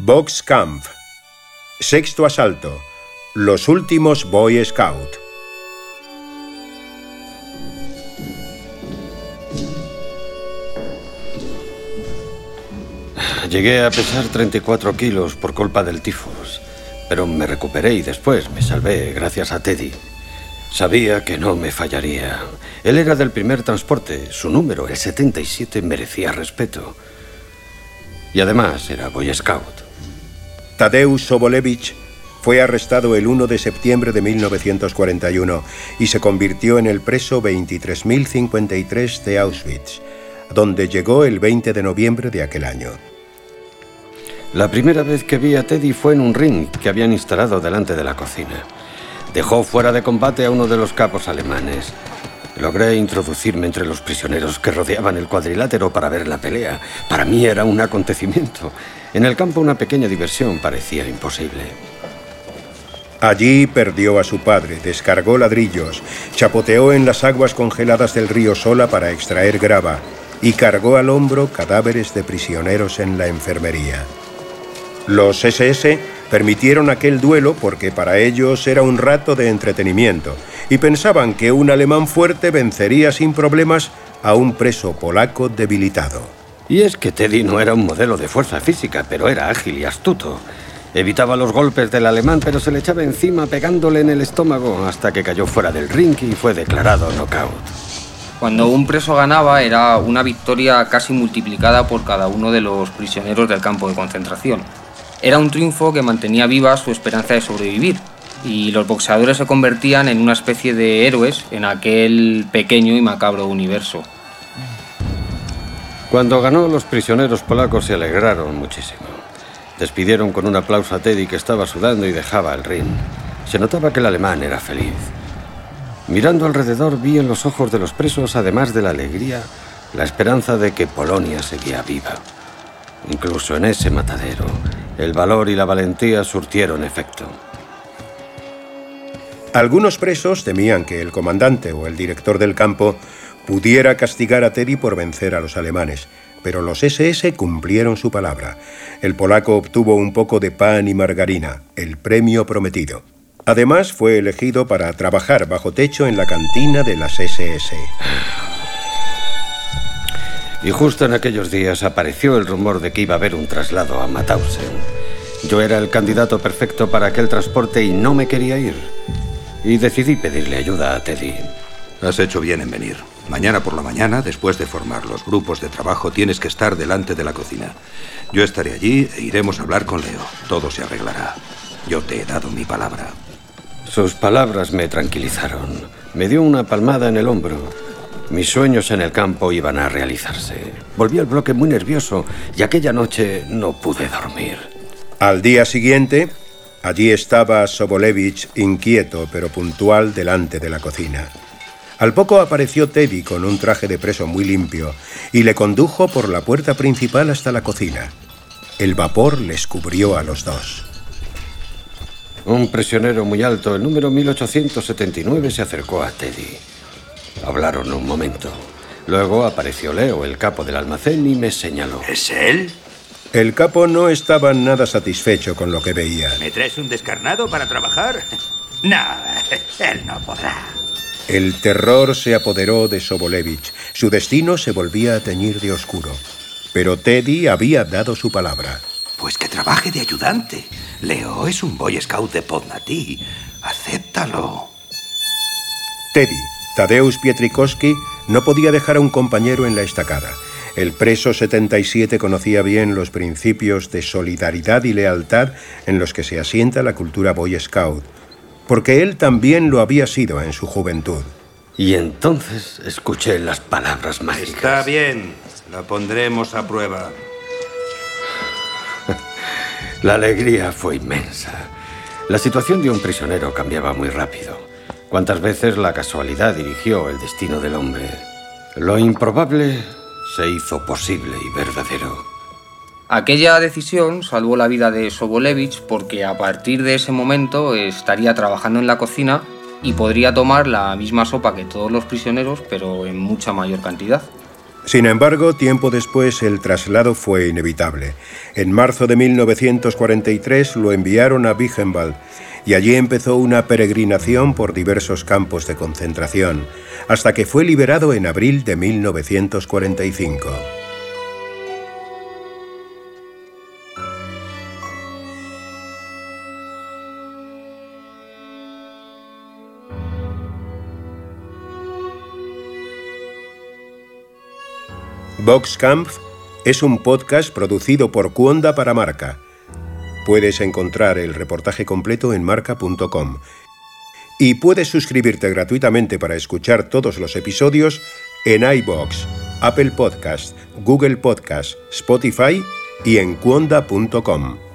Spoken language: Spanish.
Box Camp. Sexto asalto. Los últimos Boy Scout. Llegué a pesar 34 kilos por culpa del tifus, pero me recuperé y después me salvé gracias a Teddy. Sabía que no me fallaría. Él era del primer transporte. Su número, el 77, merecía respeto. Y además era Boy Scout. Tadeusz Sobolevich fue arrestado el 1 de septiembre de 1941 y se convirtió en el preso 23.053 de Auschwitz, donde llegó el 20 de noviembre de aquel año. La primera vez que vi a Teddy fue en un ring que habían instalado delante de la cocina. Dejó fuera de combate a uno de los capos alemanes. Logré introducirme entre los prisioneros que rodeaban el cuadrilátero para ver la pelea. Para mí era un acontecimiento. En el campo una pequeña diversión parecía imposible. Allí perdió a su padre, descargó ladrillos, chapoteó en las aguas congeladas del río Sola para extraer grava y cargó al hombro cadáveres de prisioneros en la enfermería. Los SS permitieron aquel duelo porque para ellos era un rato de entretenimiento y pensaban que un alemán fuerte vencería sin problemas a un preso polaco debilitado. Y es que Teddy no era un modelo de fuerza física, pero era ágil y astuto. Evitaba los golpes del alemán, pero se le echaba encima pegándole en el estómago hasta que cayó fuera del ring y fue declarado knockout. Cuando un preso ganaba era una victoria casi multiplicada por cada uno de los prisioneros del campo de concentración. Era un triunfo que mantenía viva su esperanza de sobrevivir y los boxeadores se convertían en una especie de héroes en aquel pequeño y macabro universo. Cuando ganó, los prisioneros polacos se alegraron muchísimo. Despidieron con un aplauso a Teddy que estaba sudando y dejaba el ring. Se notaba que el alemán era feliz. Mirando alrededor vi en los ojos de los presos, además de la alegría, la esperanza de que Polonia seguía viva. Incluso en ese matadero, el valor y la valentía surtieron efecto. Algunos presos temían que el comandante o el director del campo pudiera castigar a Teddy por vencer a los alemanes, pero los SS cumplieron su palabra. El polaco obtuvo un poco de pan y margarina, el premio prometido. Además, fue elegido para trabajar bajo techo en la cantina de las SS. Y justo en aquellos días apareció el rumor de que iba a haber un traslado a Mauthausen. Yo era el candidato perfecto para aquel transporte y no me quería ir. Y decidí pedirle ayuda a Teddy. Has hecho bien en venir. Mañana por la mañana, después de formar los grupos de trabajo, tienes que estar delante de la cocina. Yo estaré allí e iremos a hablar con Leo. Todo se arreglará. Yo te he dado mi palabra. Sus palabras me tranquilizaron. Me dio una palmada en el hombro. Mis sueños en el campo iban a realizarse. Volví al bloque muy nervioso y aquella noche no pude dormir. Al día siguiente, allí estaba Sobolevich inquieto pero puntual delante de la cocina. Al poco apareció Teddy con un traje de preso muy limpio y le condujo por la puerta principal hasta la cocina. El vapor les cubrió a los dos. Un prisionero muy alto, el número 1879, se acercó a Teddy. Hablaron un momento. Luego apareció Leo, el capo del almacén, y me señaló. ¿Es él? El capo no estaba nada satisfecho con lo que veía. ¿Me traes un descarnado para trabajar? No, él no podrá. El terror se apoderó de Sobolevich. Su destino se volvía a teñir de oscuro. Pero Teddy había dado su palabra. Pues que trabaje de ayudante. Leo es un Boy Scout de Podnatí. Acéptalo. Teddy, Tadeusz Pietrikowski, no podía dejar a un compañero en la estacada. El preso 77 conocía bien los principios de solidaridad y lealtad en los que se asienta la cultura Boy Scout, porque él también lo había sido en su juventud. Y entonces escuché las palabras mágicas. Está bien, la pondremos a prueba. La alegría fue inmensa. La situación de un prisionero cambiaba muy rápido. Cuántas veces la casualidad dirigió el destino del hombre. Lo improbable se hizo posible y verdadero. Aquella decisión salvó la vida de Sobolevich porque a partir de ese momento estaría trabajando en la cocina y podría tomar la misma sopa que todos los prisioneros, pero en mucha mayor cantidad. Sin embargo, tiempo después el traslado fue inevitable. En marzo de 1943 lo enviaron a Buchenwald y allí empezó una peregrinación por diversos campos de concentración, hasta que fue liberado en abril de 1945. Boxkampf es un podcast producido por Cuonda para Marca. Puedes encontrar el reportaje completo en marca.com. Y puedes suscribirte gratuitamente para escuchar todos los episodios en iBox, Apple Podcast, Google Podcast, Spotify y en cuonda.com.